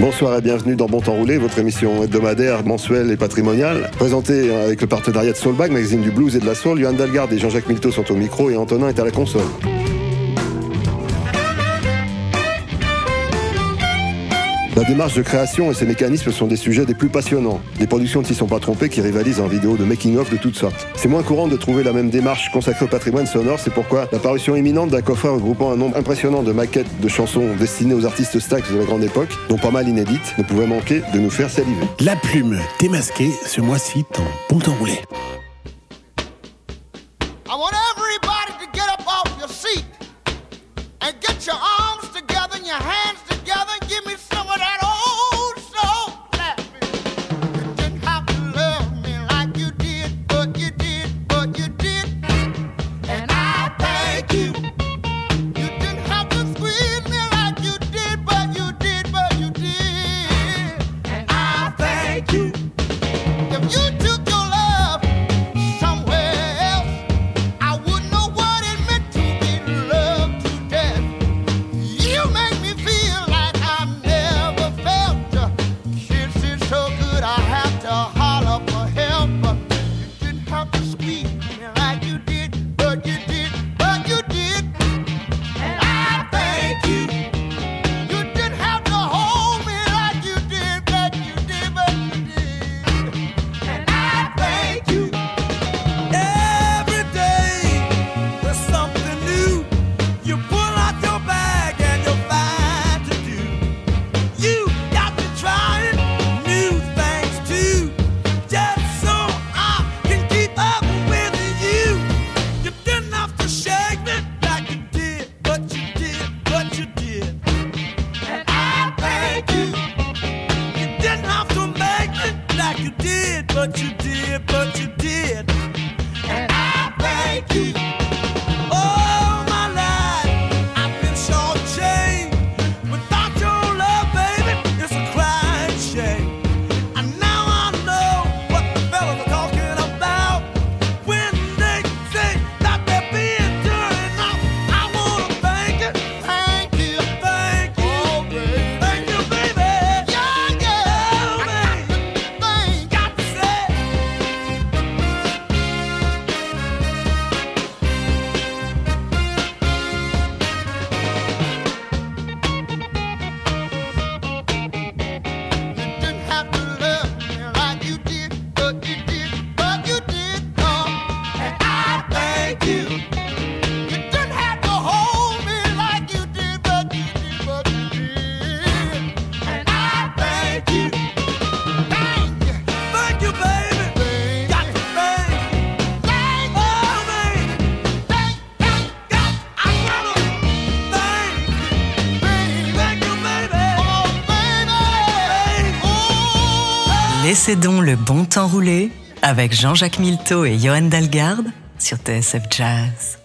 Bonsoir et bienvenue dans Bon Temps Roulé, votre émission hebdomadaire, mensuelle et patrimoniale, présentée euh, avec le partenariat de Soulbag, magazine du blues et de la soul. Johan Dalgarde et Jean-Jacques Milteau sont au micro et Antonin est à la console. La démarche de création et ses mécanismes sont des sujets des plus passionnants. Des productions ne s'y sont pas trompées qui rivalisent en vidéo de making-of de toutes sortes. C'est moins courant de trouver la même démarche consacrée au patrimoine sonore, c'est pourquoi l'apparition imminente d'un coffret regroupant un nombre impressionnant de maquettes de chansons destinées aux artistes stacks de la grande époque, dont pas mal inédites, ne pouvait manquer de nous faire saliver. La plume démasquée ce mois-ci dans Bon Temps Roulé. Possédons le bon temps roulé avec Jean-Jacques Milteau et Johan Dalgarde sur TSF Jazz.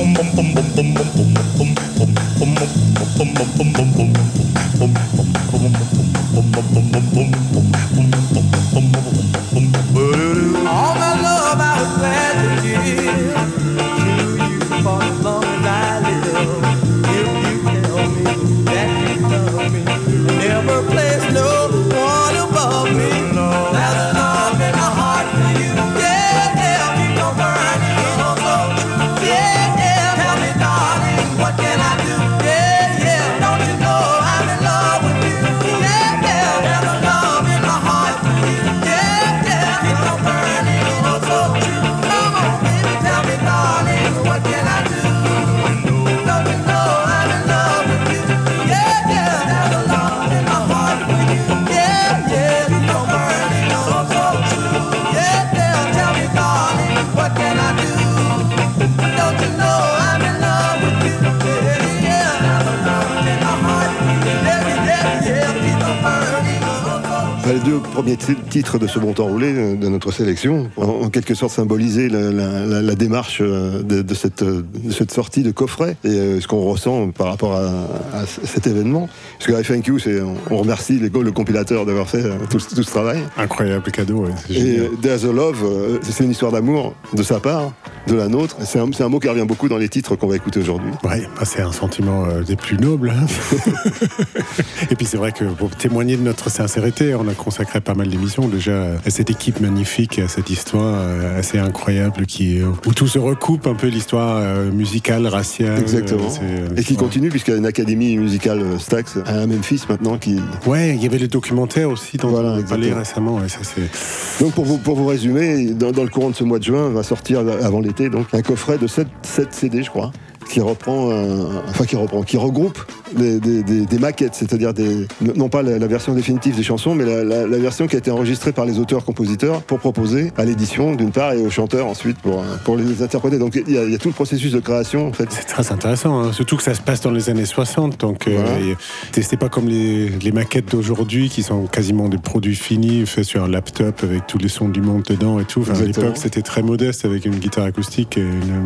All my love I was glad to give to you for love. Les deux premiers titres de ce bon temps roulé euh, de notre sélection, en, en quelque sorte symboliser la, la- la- la démarche euh, de, de cette, euh, de cette sortie de coffret et ce qu'on ressent par rapport à, cet événement. Parce que FNQ, c'est, on, remercie les, le compilateur d'avoir fait tout, ce- tout ce travail. Incroyable cadeau, ouais, Et There's a Love, c'est une histoire d'amour de sa part, de la nôtre. C'est un, mot qui revient beaucoup dans les titres qu'on va écouter aujourd'hui. Ouais, bah, c'est un sentiment des plus nobles. hein. Et puis c'est vrai que pour témoigner de notre sincérité, on a consacré pas mal d'émissions déjà à cette équipe magnifique, à cette histoire euh, assez incroyable qui, euh, où tout se recoupe un peu l'histoire euh, musicale, raciale. Exactement. Et qui ouais. continue, puisqu'il y a une académie musicale Stax à Memphis maintenant qui, Ouais, il y avait le documentaire aussi dont Voilà, on récemment. ouais, ça, c'est... Donc pour vous, pour vous résumer, dans, dans le courant de ce mois de juin va sortir avant l'été donc un coffret de 7, 7 CD je crois qui reprend, un- enfin qui reprend, qui regroupe des, des- des- des maquettes, c'est-à-dire des, non pas la, la version définitive des chansons, mais la, la- la version qui a été enregistrée par les auteurs-compositeurs pour proposer à l'édition d'une part et aux chanteurs ensuite pour, pour les interpréter. Donc il y, a, il y a tout le processus de création en fait. C'est très intéressant, hein. surtout que ça se passe dans les années 60. Donc, euh, Voilà. c'est pas comme les, les maquettes d'aujourd'hui qui sont quasiment des produits finis faits sur un laptop avec tous les sons du monde dedans et tout. Enfin, à l'époque, c'était très modeste avec une guitare acoustique et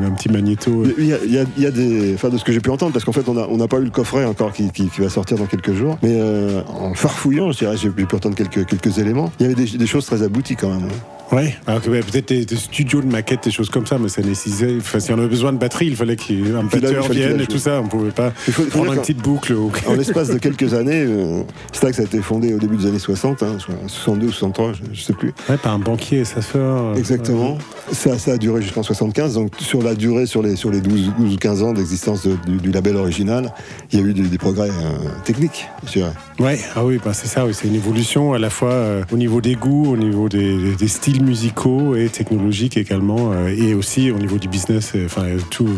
un petit magnéto. Il y a, il y a- il y a de ce que j'ai pu entendre, parce qu'en fait on n'a on pas eu le coffret encore qui, qui- va sortir dans quelques jours, mais euh, en farfouillant, j'ai pu entendre quelques, quelques éléments. Il y avait des, des choses très abouties quand même. hein. Ouais, alors que, peut-être des, des studios de maquettes, des choses comme ça, mais ça nécessitait. Enfin, si on avait besoin de batterie, il fallait qu'il y ait un Puis là, il batteur vienne et tout ça. On pouvait pas Il faut- prendre une petite boucle. Ou... En l'espace de quelques années, euh, Stax a été fondé au début des années 60, hein, 62 ou 63, je, je sais plus. Ouais, par un banquier et sa sœur. euh, Exactement. Ça, ça a duré jusqu'en 75. Donc sur la durée, sur les, sur les 12, 12 ou 15 ans d'existence de- du, du label original, il y a eu des, des progrès euh, techniques, je dirais. Ouais, ah oui, bah c'est ça, oui, c'est une évolution à la fois euh, au niveau des goûts, au niveau des, des- des styles musicaux et technologiques également, euh, et aussi au niveau du business. euh, Enfin, tout.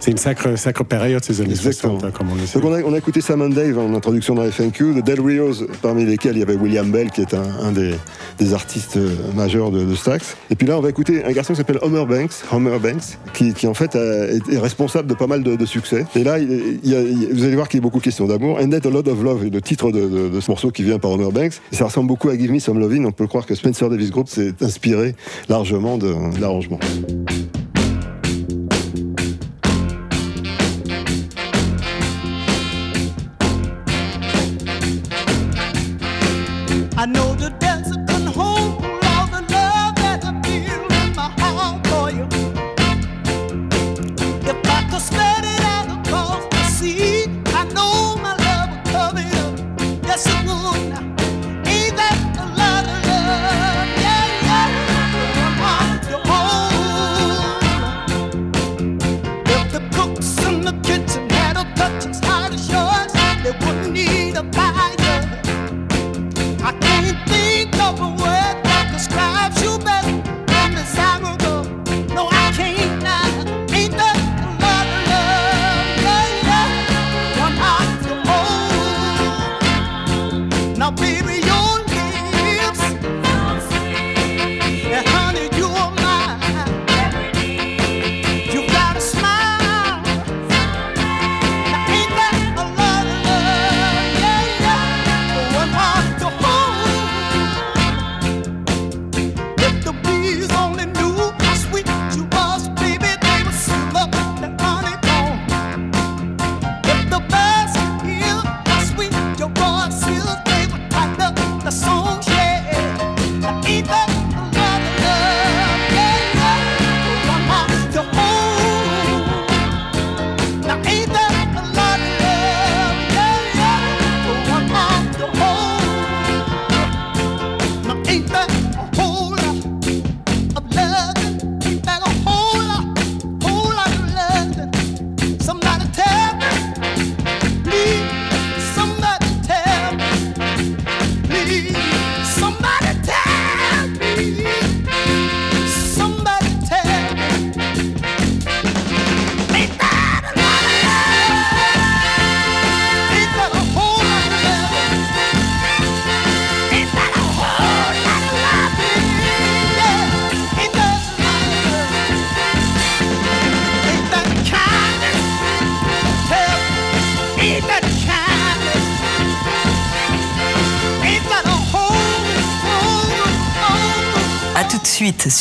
C'est une sacre, sacre période ces années Exactement. 60, hein, comme on le sait. Donc on a, on a écouté Sam and Dave en introduction dans FNQ, de Del Rios, parmi lesquels il y avait William Bell, qui est un, un des, des artistes euh, majeurs de, de Stax. Et puis là, on va écouter un garçon qui s'appelle Homer Banks, Homer Banks, qui, qui en fait est, est responsable de pas mal de, de succès. Et là, il, il y a- il- vous allez voir qu'il y a beaucoup de questions d'amour. And That a Lot of Love est le titre de, ce morceau qui vient par Homer Banks. Et ça ressemble beaucoup à Give Me Some Lovin'. On peut croire que Spencer Davis Group s'est inspiré largement de l'arrangement.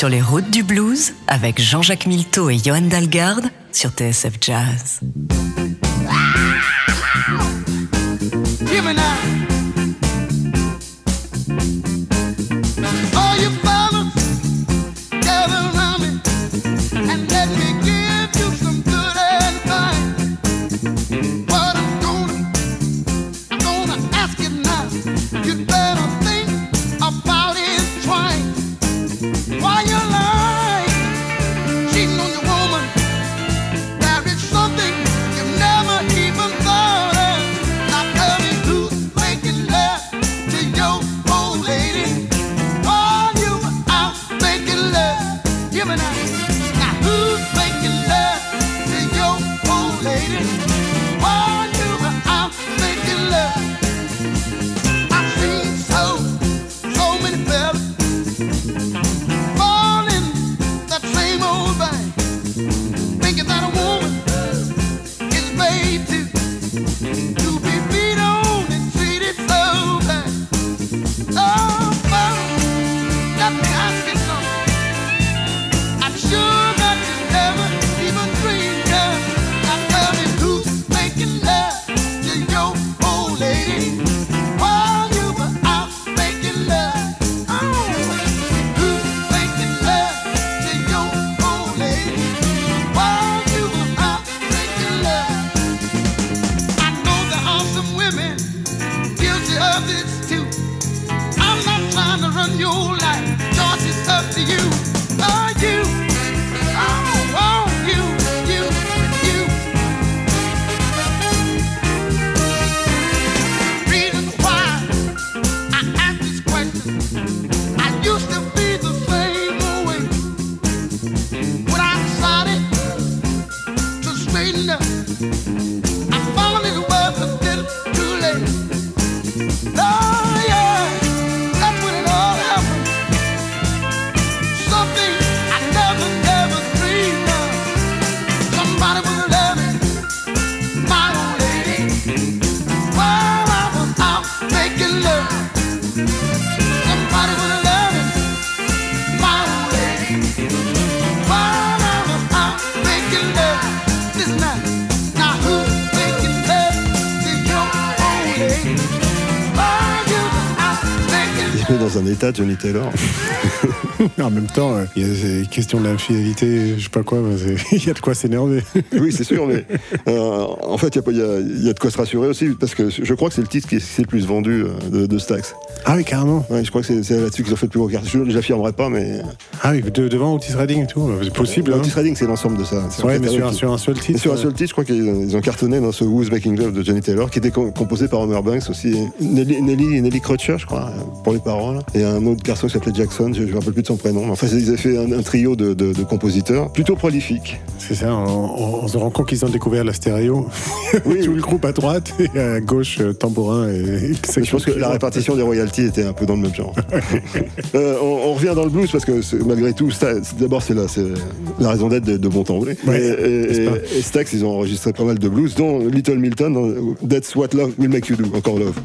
Sur les routes du blues avec Jean-Jacques Milteau et Johan Dalgarde sur TSF Jazz. Temps, ces questions d'infidélité, je sais pas quoi, il y a de quoi s'énerver. Oui, c'est sûr, mais euh, en fait, il y a y, y de quoi se rassurer aussi, parce que je crois que c'est le titre qui est, le plus vendu euh, de, de Stax. Ah oui, carrément. Ouais, je crois que c'est là-dessus qu'ils ont fait le plus gros carton. Je l'affirmerai pas, mais. Ah oui, de- devant Otis Redding et tout, c'est possible. Le hein. Otis Redding, c'est l'ensemble de ça. Ouais, mais sur un, autre- sur un seul titre. sur un euh, seul titre, je crois qu'ils ils ont cartonné dans ce Who's Making Love de Johnny Taylor, qui était com- composé par Homer Banks aussi. Nelly, Nelly, Nelly Crutcher, je crois, euh, pour les paroles. Et un autre garçon qui s'appelait Jackson, je ne me rappelle plus de son prénom. Enfin, ils avaient fait un, un trio de, de- de compositeurs plutôt prolifiques. C'est ça, on, se rend compte qu'ils ont découvert la stéréo. Oui, Tout oui. le groupe à droite et à gauche, euh, tambourin et. Je pense que la répartition des royalties était un peu dans le même genre. Euh, on, on revient dans le blues parce que malgré tout, d'abord c'est la, raison d'être de, de. Ouais, et, et Stax, ils ont enregistré pas mal de blues, dont Little Milton, dans That's What Love Will Make You Do, encore Love.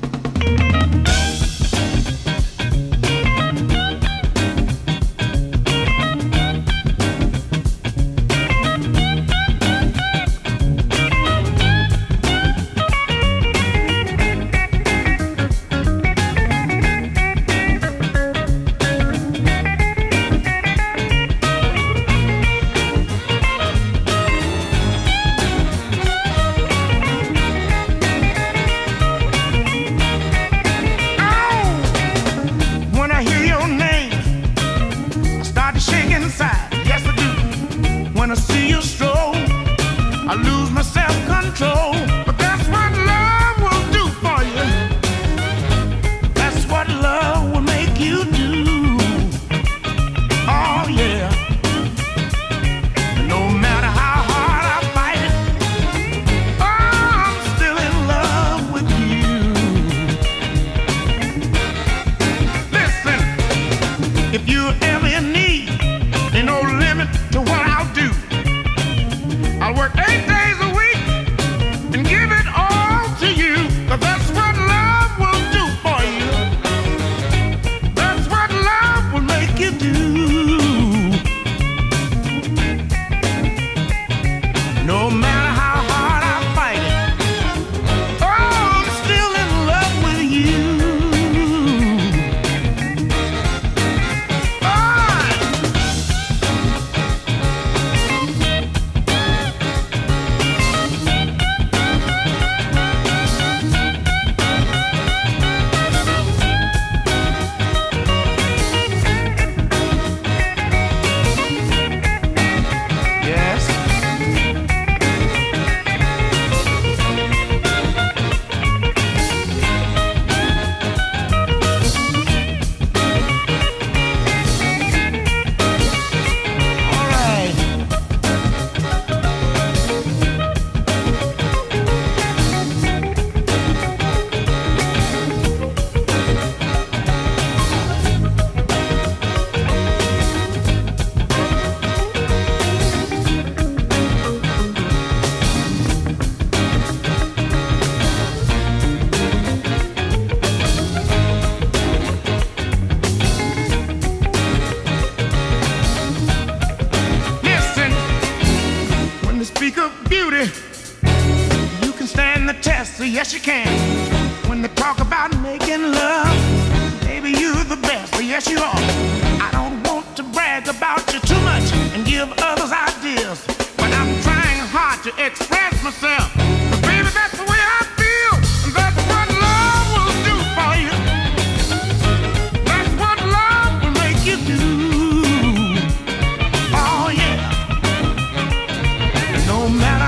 matter.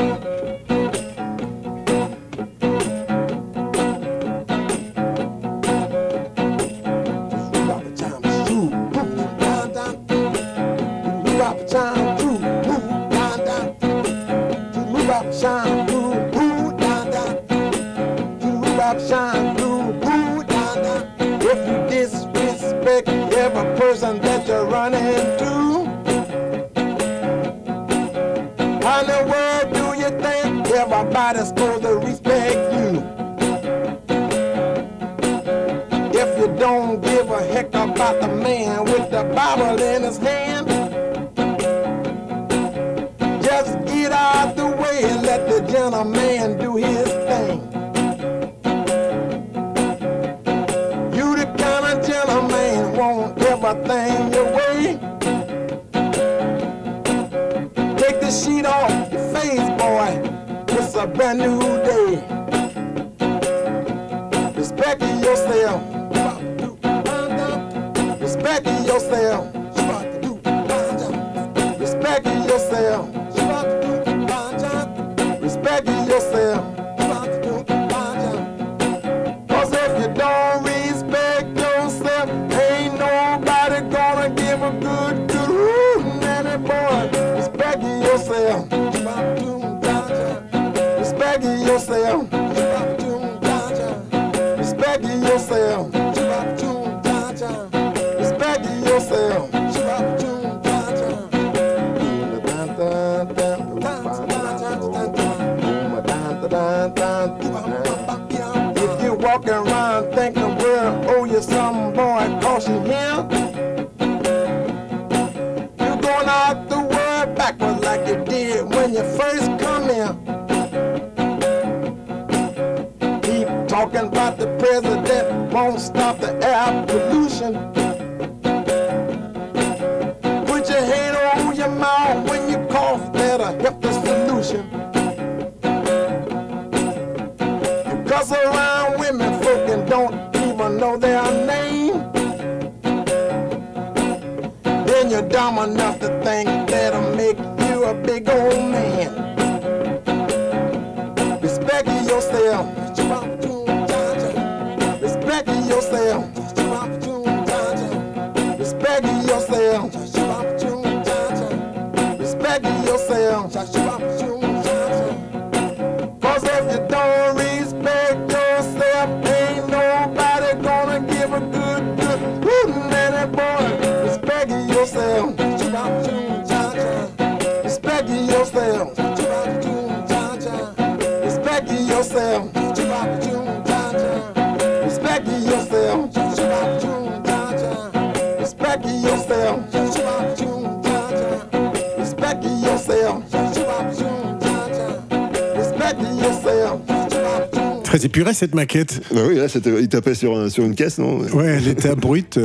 Ah oui, là, il tapait sur, une caisse, non? Ouais, elle était abrupte.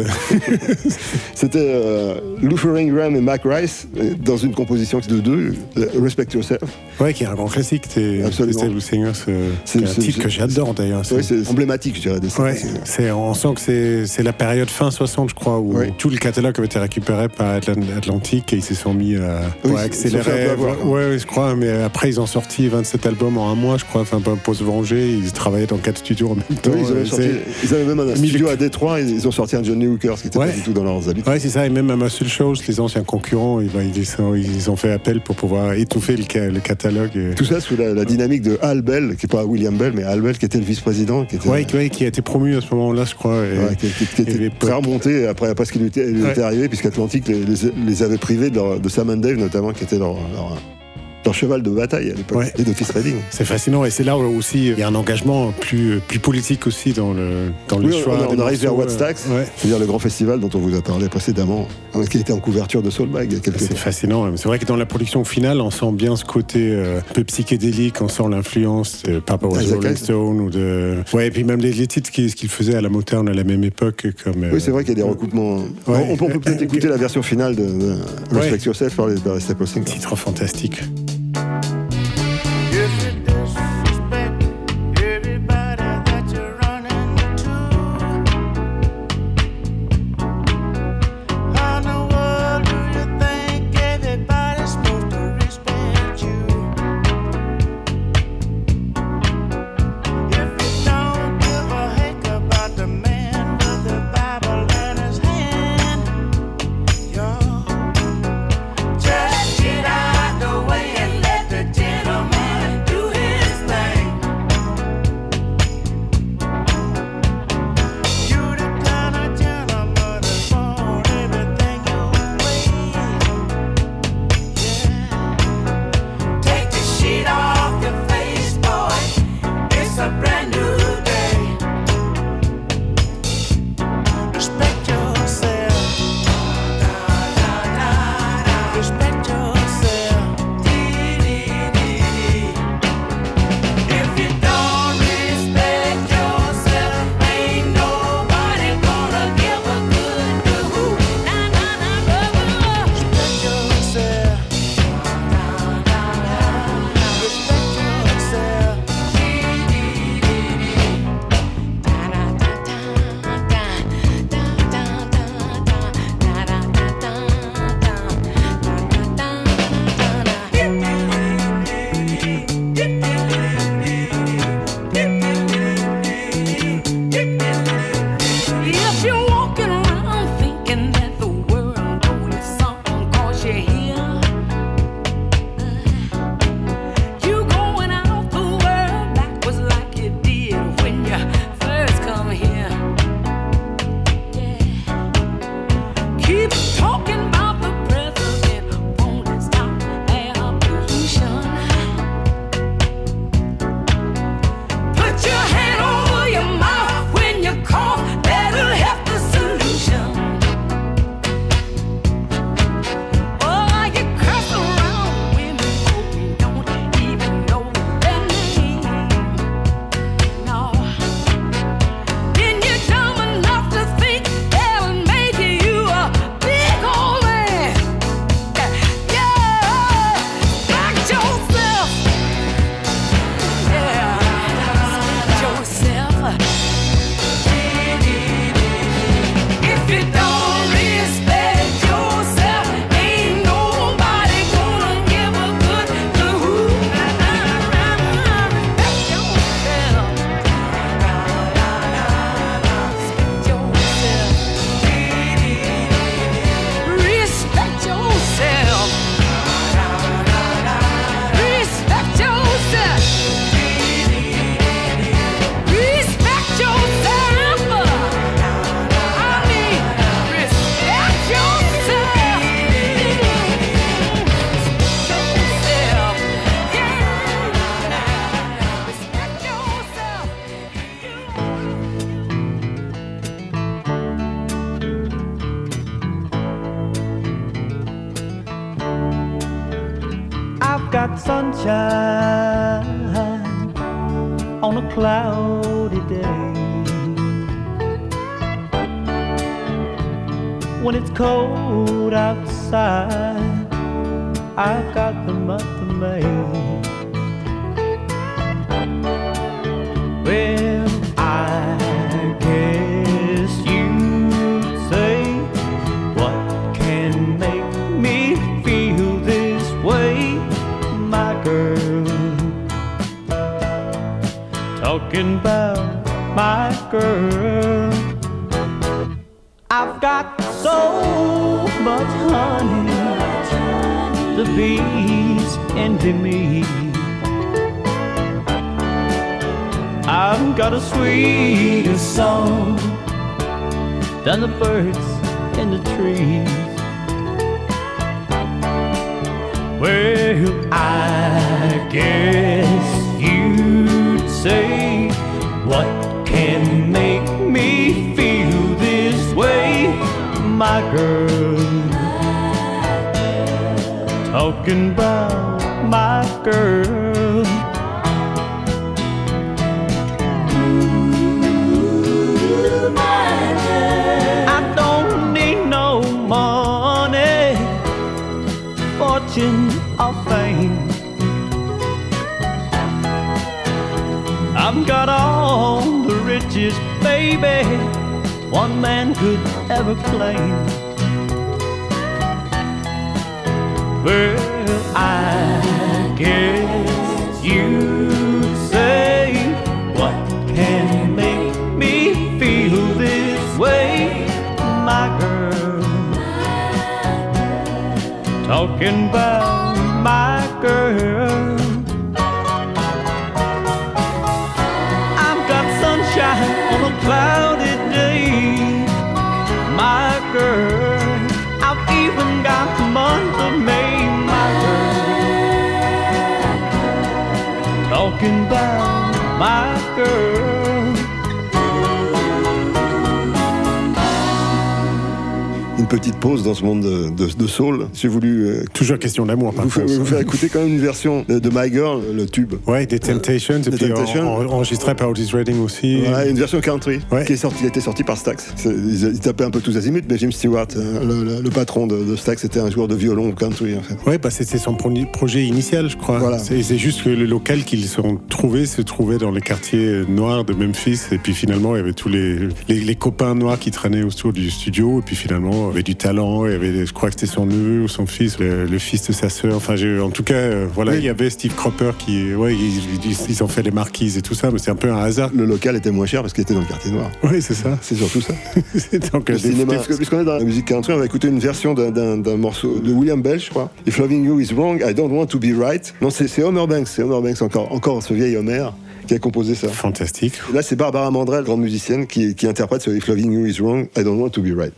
C'était euh, Luther Ingram et Mac Rice euh, dans une composition de deux, euh, Respect Yourself. Ouais, qui est un grand classique. C'est c'est un titre que j'adore d'ailleurs. Oui, c'est emblématique, je dirais. On sent que c'est la période fin 60, je crois, où tout le catalogue avait été récupéré par Atlantic et ils se sont mis à accélérer. Hein. Ouais, je crois, mais après ils ont sorti 27 albums en un mois, je crois, enfin, pour se venger. Ils travaillaient dans quatre studios en même temps. Oui, ils, avaient Euh, sorti- ils avaient même un studio à Détroit, et ils ont sorti un Johnny Hooker, ce qui n'était Ouais. pas du tout dans leurs habitudes. Ouais, c'est ça. Et même à Muscle Shows, les anciens concurrents, ben, ils, sont- ils ont fait appel pour pouvoir étouffer le, ca- le catalogue. Tout ça sous la, la dynamique de Al Bell, qui n'est pas William Bell, mais Al Bell, qui était le vice-président, qui était, Ouais, ouais, qui a été promu à ce moment-là, je crois. et- ouais, qui, qui- qui était et très remonté après, après ce qui lui était, lui Ouais. était arrivé, puisqu'Atlantique les, les, les avait privés de, leur- de Sam and Dave, notamment, qui était leur, leur, cheval de bataille à l'époque, Ouais. et d'Otis Redding. C'est fascinant et c'est là où aussi il y a un engagement plus, plus politique aussi dans le, dans le Oui, on, choix. on des arrive vers euh, ouais. c'est-à-dire le grand festival dont on vous a parlé précédemment, hein, qui était en couverture de quelques C'est fascinant. C'est vrai que dans la production finale, on sent bien ce côté euh, un peu psychédélique, on sent l'influence de Papa Was Ah, Isaac Rolling. Stone ou de. Ouais, et puis même les, les titres qu'il faisait à la Motown à la même époque, comme. euh, Oui, c'est vrai qu'il y a des recoupements. Ouais. On, on peut peut-être écouter la version finale de, de Respect. Yourself par les Staples Singers. Titre fantastique. If Talking about my girl. I don't need no money, fortune or fame. I've got all the riches, baby, one man could ever claim. Well, I guess you'd say, What can make me feel this way, my girl? Talking about petite pause dans ce monde de, de- de soul. J'ai voulu euh, Toujours question d'amour, par vous, contre. vous faire écouter quand même une version de, de My Girl, le tube. Ouais, des Temptations, et puis en- Temptations. en- enregistré par Otis Redding aussi. Ouais, une version country Ouais. qui est sortie, qui a été sortie par Stax. Ils, ils tapaient un peu tous azimuts, mais Jim Stewart, euh, le, le- le patron de, Stax, était un joueur de violon country en fait. Ouais, bah c'était son pro- projet initial, je crois. Voilà. C'est juste que le local qu'ils se sont trouvés se trouvait dans les quartiers noirs de Memphis. Et puis finalement, il y avait tous les, les, les copains noirs qui traînaient autour du studio. Et puis finalement, avait du talent. Il y avait, je crois que c'était son neveu ou son fils, le, le fils de sa sœur. Enfin, en tout cas, euh, voilà, Oui. il y avait Steve Cropper qui, ouais, ils, ils- ils ont fait les marquises et tout ça, mais c'est un peu un hasard. Le local était moins cher parce qu'il était dans le quartier noir. Oui, c'est ça. C'est surtout ça. Donc, Le euh, des- cinéma. Puisqu'on est dans la musique country, on va écouter une version d'un- morceau de William Bell, je crois. If loving you is wrong, I don't want to be right. Non, c'est c'est Homer Banks, c'est Homer Banks encore, encore ce vieil Homer qui a composé ça. Fantastique. Là, c'est Barbara Mandrell, grande musicienne, qui, qui interprète ce If loving you is wrong, I don't want to be right.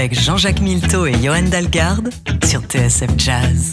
Avec Jean-Jacques Milteau et Johan Dalgarde sur TSF Jazz.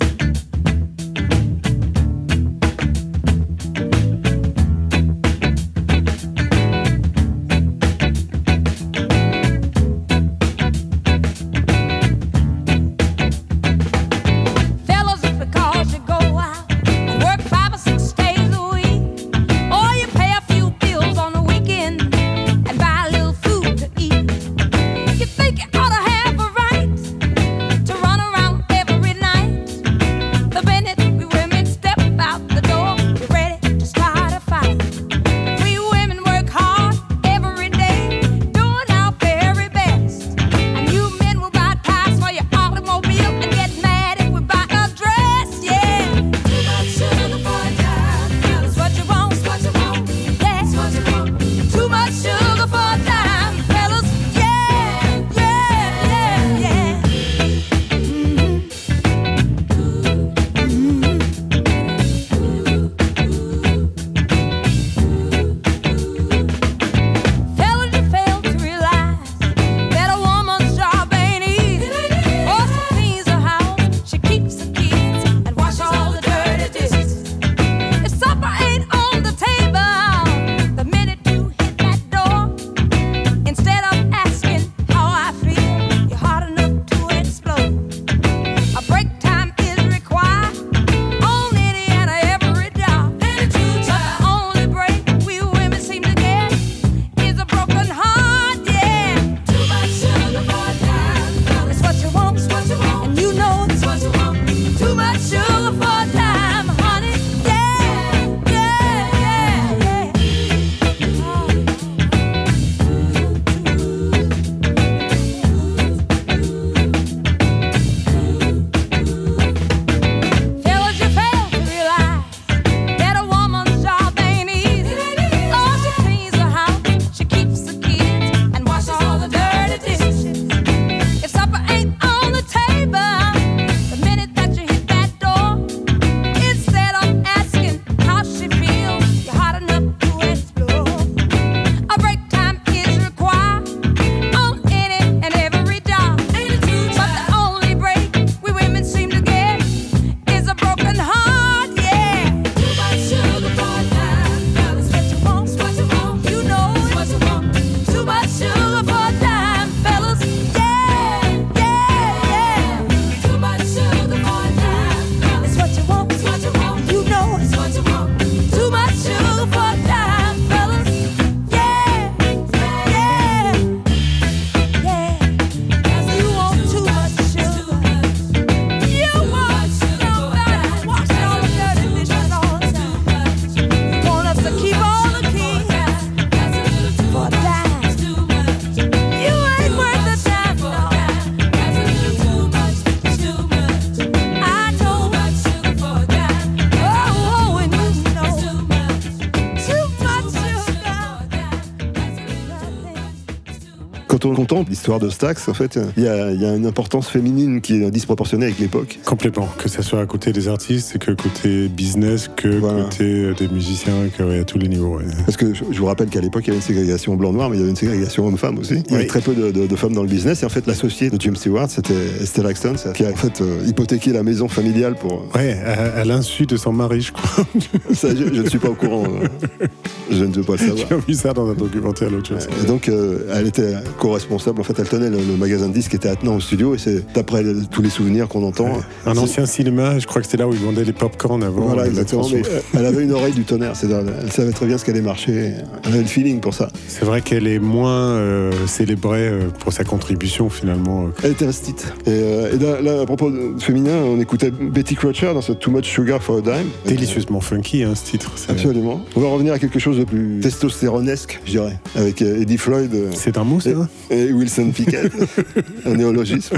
Contemple l'histoire de Stax, en fait, il y a, il y a une importance féminine qui est disproportionnée avec l'époque. Complètement, que ce soit à côté des artistes, que côté business, que côté euh, des musiciens, que ouais, à tous les niveaux. ouais. Parce que je, vous rappelle qu'à l'époque, il y avait une ségrégation blanc-noir, mais il y avait une ségrégation homme-femme aussi. Il y avait Oui. très peu de, de- de femmes dans le business. Et en fait, l'associé de Jim Stewart, c'était Estelle Axton, qui a en fait euh, hypothéqué la maison familiale pour. Ouais, à, à l'insu de son mari, je crois. Ça, je, je ne suis pas au courant. euh, je ne veux pas le savoir. J'ai vu ça dans un documentaire l'autre jour. Donc, euh, elle était en fait, elle tenait le, magasin de disques qui était attenant au studio et c'est d'après tous les souvenirs qu'on entend. Un ancien cinéma, je crois que c'était là où ils vendaient les pop-corn avant. Voilà, exactement. Euh, elle avait une oreille du tonnerre. C'est Elle savait très bien ce qu'elle allait marcher. Elle avait le feeling pour ça. C'est vrai qu'elle est moins euh, célébrée euh, pour sa contribution finalement. Euh, elle était restite. Et, et là, à propos féminin, on écoutait Betty Crutcher dans ce Too Much Sugar for a Dime. Délicieusement funky hein, ce titre. Absolument. On va revenir à quelque chose de plus testostéronesque, je dirais, avec Eddie Floyd. C'est un mot, ça et, Wilson Pickett, un néologisme.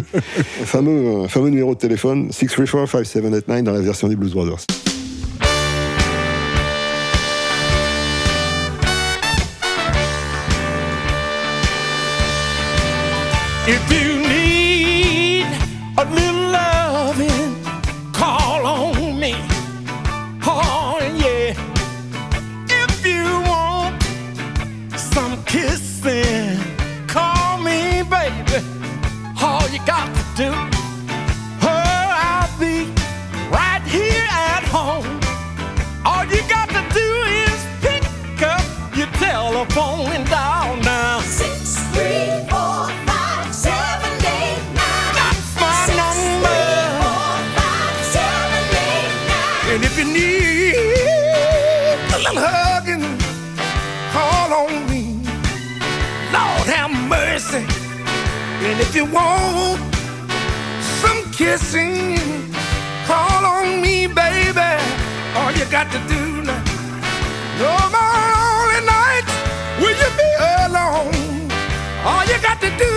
Fameux, euh, fameux numéro de téléphone, 634-5789 dans la version des Blues Brothers. kissing. Call on me, baby. All you got to do now. No more lonely nights. Will you be alone? All you got to do.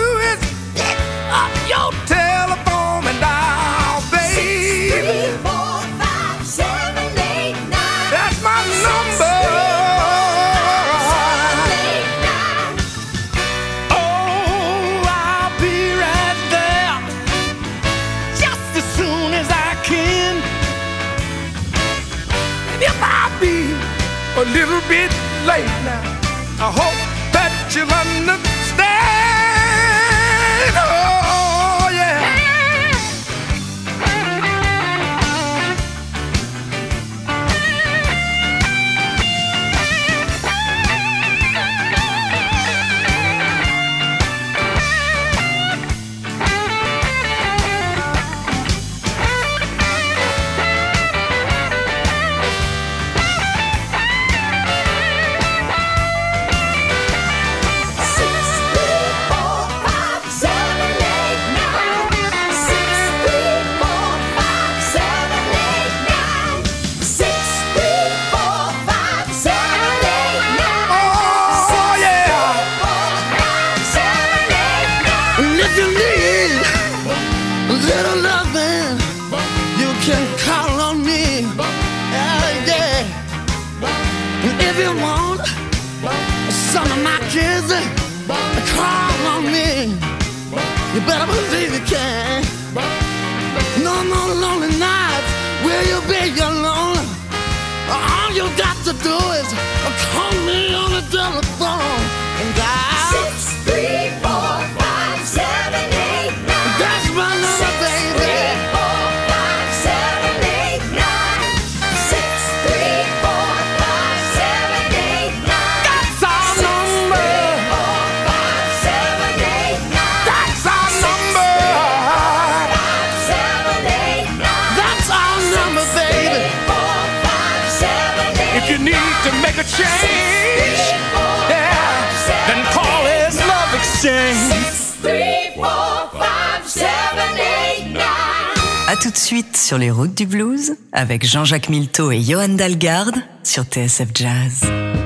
sur les routes du blues avec Jean-Jacques Milteau et Johan Dalgarde sur TSF Jazz.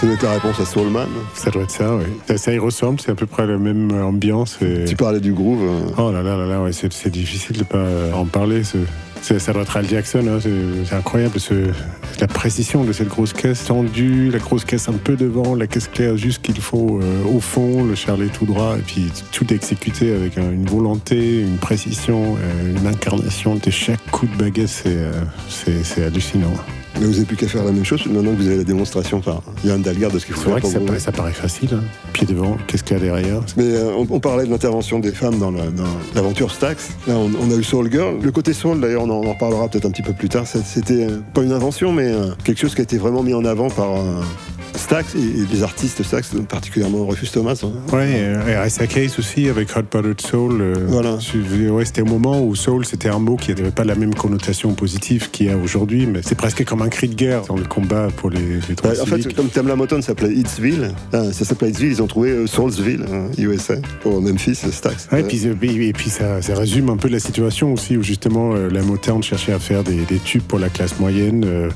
C'est donc la réponse à Soulman. Ça doit être ça, oui. Ça, ça y ressemble, c'est à peu près la même ambiance. et- Tu parlais du groove. euh, Oh là là là là, ouais, c'est difficile de pas euh, en parler. ce- ça doit être Al Jackson, hein, c'est incroyable ce- la précision de cette grosse caisse tendue, la grosse caisse un peu devant, la caisse claire juste qu'il faut euh, au fond, le charlet tout droit, et puis tout exécuté avec un- une volonté, une précision, euh, une incarnation de chaque coup de baguette, c'est hallucinant. Mais vous n'avez plus qu'à faire la même chose maintenant que vous avez la démonstration par Yann Dalgard de ce qu'il faut C'est vrai faire que pour ça, paraît- ça paraît facile, hein. pied devant, qu'est-ce qu'il y a derrière? Mais euh, on, on parlait de l'intervention des femmes dans l'aventure Stax. Là, on, on a eu Soul Girl. Le côté soul, d'ailleurs, on en, reparlera peut-être un petit peu plus tard. C'était euh, pas une invention, mais euh, quelque chose qui a été vraiment mis en avant par euh, Stax et, les artistes Stax, particulièrement Rufus Thomas. hein. Ouais, euh, et Issa Case aussi avec Hot Buttered Soul. euh, Voilà. Ouais, c'était au moment où soul c'était un mot qui n'avait pas la même connotation positive qu'il y a aujourd'hui, mais c'est presque comme un cri de guerre dans le combat pour les, les droits Ouais, en fait, comme Tamla Motown s'appelait Hitsville, hein, ça s'appelait Hitsville, ils ont trouvé euh, Soulsville, hein, USA, pour Memphis, Stax. Ouais, et puis, et puis ça, ça résume un peu la situation aussi où justement euh, la Motown cherchait à faire des, des tubes pour la classe moyenne euh,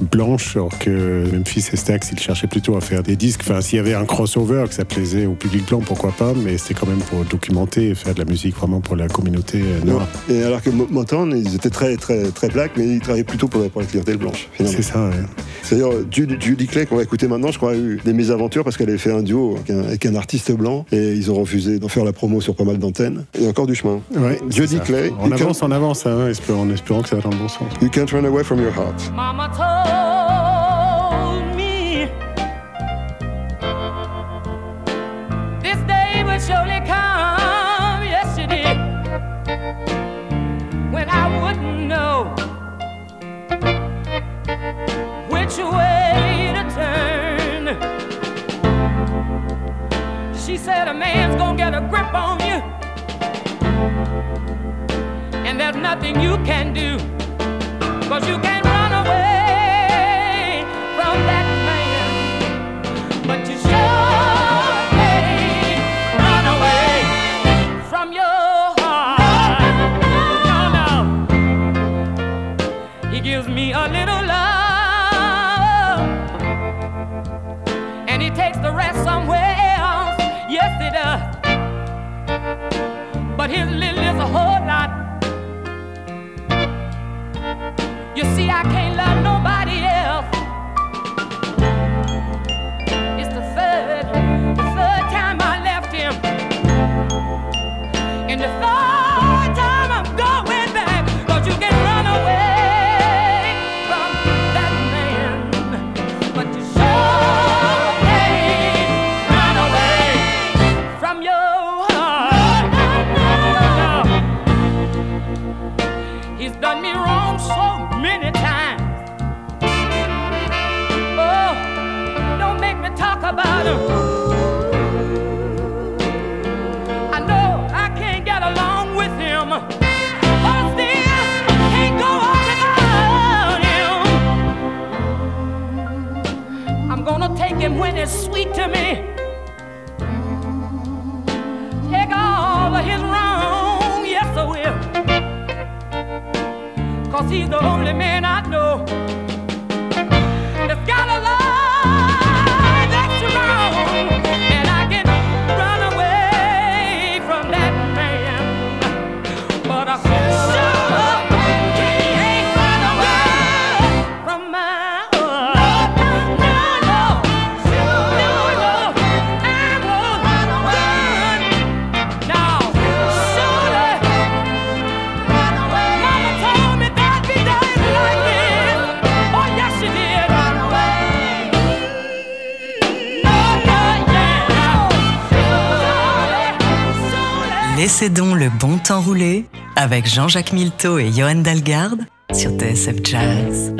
blanche, alors que Memphis et Stax ils cherchaient plutôt à faire des disques. Enfin, s'il y avait un crossover que ça plaisait au public blanc, pourquoi pas, mais c'était quand même pour documenter et faire de la musique vraiment pour la communauté euh, noire. Et alors que Mo- Motown, ils étaient très, très, très black, mais ils travaillaient plutôt pour, la- pour la clientèle blanche, finalement. C'est ça, ouais. C'est d'ailleurs Judy, Judy Clay qu'on va écouter maintenant, je crois, a eu des mésaventures parce qu'elle avait fait un duo avec un, avec un artiste blanc et ils ont refusé d'en faire la promo sur pas mal d'antennes. Il y a encore du chemin. Ouais, Judy. Clay, On you avance, can't, on avance, hein, en espérant que ça va dans le bon sens. you can't run away from your heart. Mama a grip on you, and there's nothing you can do. Cause you can't it's sweet to me. Take all of his wrong, yes I will. Cause he's the only man I know le bon temps rouler avec Jean-Jacques Milteau et Johan Dalgarde sur TSF Jazz.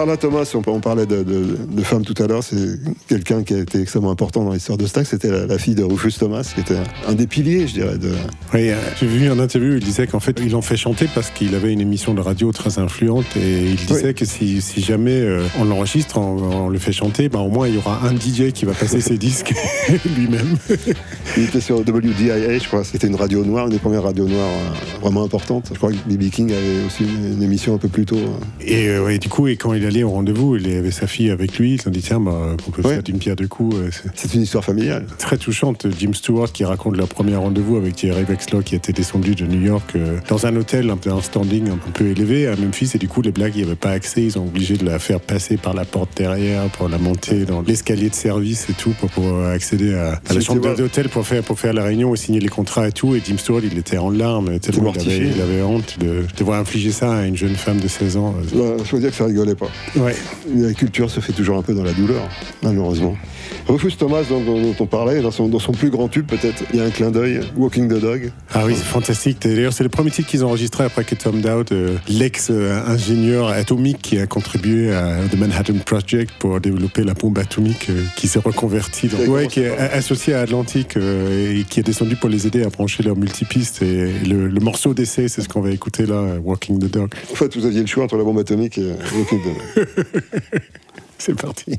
Carla Thomas, on, on parlait de, de, de femme tout à l'heure, c'est quelqu'un qui a été extrêmement important dans l'histoire de Stax. C'était la, la fille de Rufus Thomas, qui était un des piliers, je dirais. De... Oui, euh, j'ai vu une interview, il disait qu'en fait, il en fait chanter parce qu'il avait une émission de radio très influente et il disait que si, si jamais euh, on l'enregistre, on, on le fait chanter, ben, au moins il y aura un DJ qui va passer ses disques lui-même. Il était sur WDIA, je crois. C'était une radio noire, une des premières radios noires euh, vraiment importantes. Je crois que B.B. King avait aussi une, une émission un peu plus tôt. hein. Et, ouais, du coup, et quand il allait au rendez-vous, il avait sa fille avec lui. Ils ont dit tiens, bah, on peut Ouais. faire d'une pierre deux coups. euh, C'est une histoire familiale. Très touchante. Jim Stewart qui raconte leur premier rendez-vous avec Thierry Wexler qui était descendu de New York euh, dans un hôtel, un peu un standing un peu élevé à Memphis. Et du coup, les blagues, il n'y avait pas accès. Ils ont obligé de la faire passer par la porte derrière pour la monter dans l'escalier de service et tout pour pouvoir accéder à, à la chambre d'hôtel pour faire, pour faire la réunion et signer les contrats et tout. Et Jim Stewart, il était en larmes tellement il avait, il avait honte de devoir infliger ça à une jeune femme de 16 ans. Là, je veux dire que ça rigolait pas. Ouais. La culture se fait toujours un peu dans la douleur, malheureusement. Rufus Thomas, dont, dont on parlait, dans son, dans son plus grand tube, peut-être, il y a un clin d'œil, Walking the Dog. Ah oui, c'est fantastique. D'ailleurs, c'est le premier titre qu'ils ont enregistré après que Tom Dowd, euh, l'ex-ingénieur atomique qui a contribué à The Manhattan Project pour développer la bombe atomique, euh, qui s'est reconverti dans... Ouais, qui est associé à Atlantic euh, et qui est descendu pour les aider à brancher leur multipiste. Et le, le morceau d'essai, c'est ce qu'on va écouter là, Walking the Dog. En fait, vous aviez le choix entre la bombe atomique et Walking the Dog. C'est parti.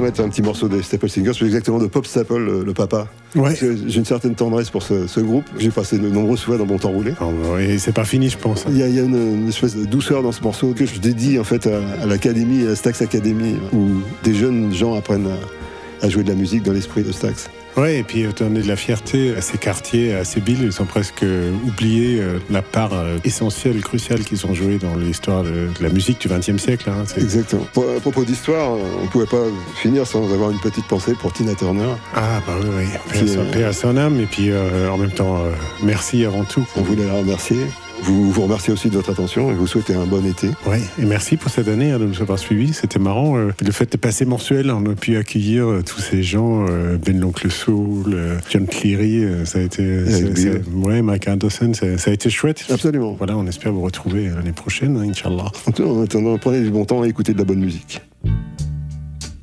Mettre un petit morceau des Staple Singers, plus exactement de Pop Staple, le, le papa. Ouais. J'ai une certaine tendresse pour ce, ce groupe. J'ai passé de nombreuses fois dans mon temps roulé. Et c'est pas fini, je pense. Il y a, il y a une, une espèce de douceur dans ce morceau que je dédie en fait à, à l'académie, à la Stax Academy, où des jeunes gens apprennent à, à jouer de la musique dans l'esprit de Stax. Ouais, et puis euh, donner de la fierté à ces quartiers, à ces villes. Ils ont presque oublié euh, la part euh, essentielle, cruciale qu'ils ont joué dans l'histoire de, la musique du XXe siècle. hein. Exactement. À propos d'histoire, on ne pouvait pas finir sans avoir une petite pensée pour Tina Turner. Ah bah oui, oui. Paix à son- euh, paix à son âme. Et puis euh, en même temps, euh, merci avant tout. On voulait la remercier. Vous vous remerciez aussi de votre attention et vous souhaitez un bon été. Ouais, et merci pour cette année hein, de nous avoir suivis. C'était marrant. euh, le fait de passer mensuel, on a pu accueillir euh, tous ces gens, euh, Ben l'oncle Soul, euh, John Cleary, euh, ça a été, c'est- ouais, Mike Anderson, ça, ça a été chouette. Absolument. Voilà, on espère vous retrouver l'année prochaine, hein, Inch'Allah. En tout- En attendant, prenez du bon temps et écoutez de la bonne musique.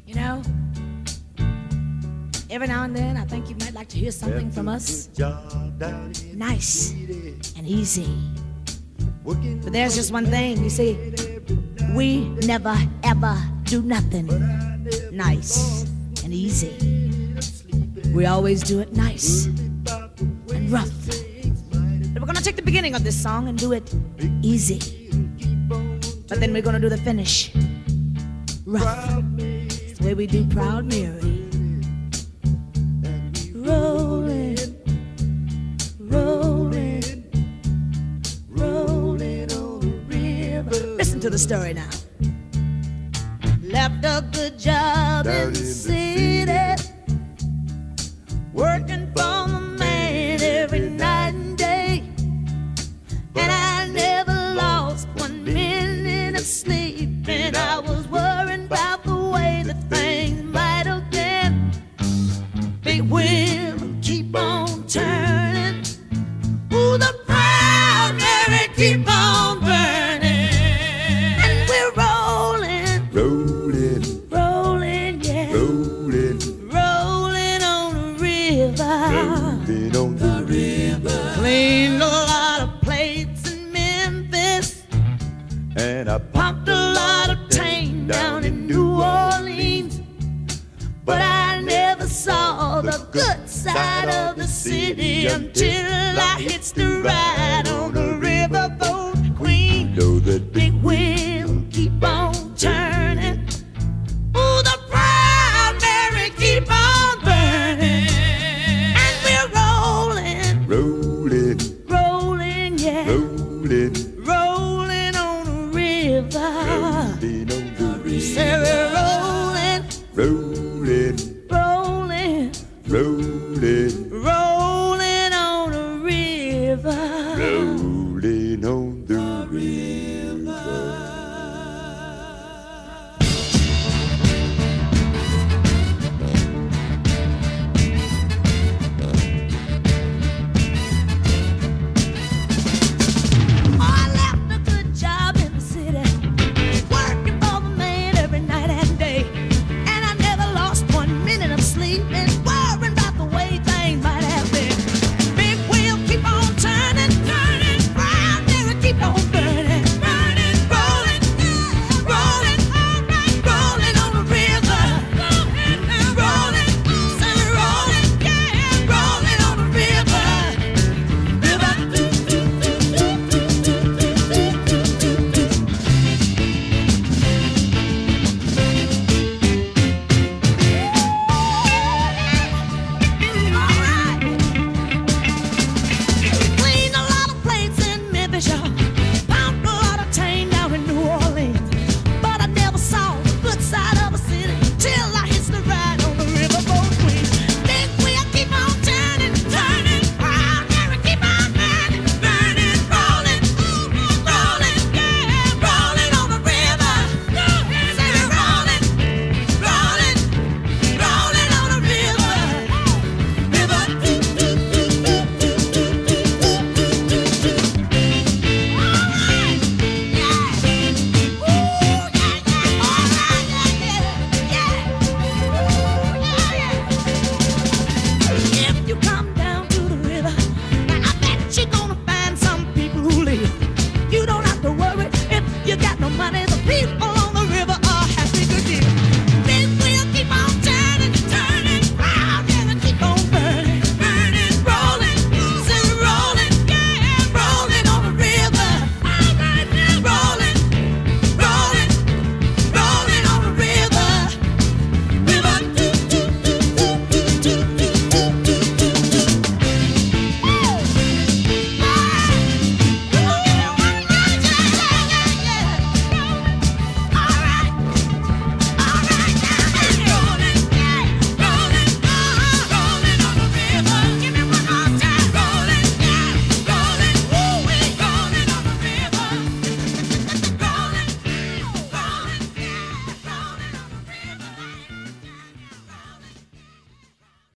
You know, every now and then I think you might like to hear something from us. Nice and easy. But there's just one thing, you see, we never ever do nothing nice and easy. We always do it nice and rough. But we're gonna take the beginning of this song and do it easy. But then we're gonna do the finish rough. It's the way we do Proud Mary. Rolling, Listen to the story now. Left a good job in the city, working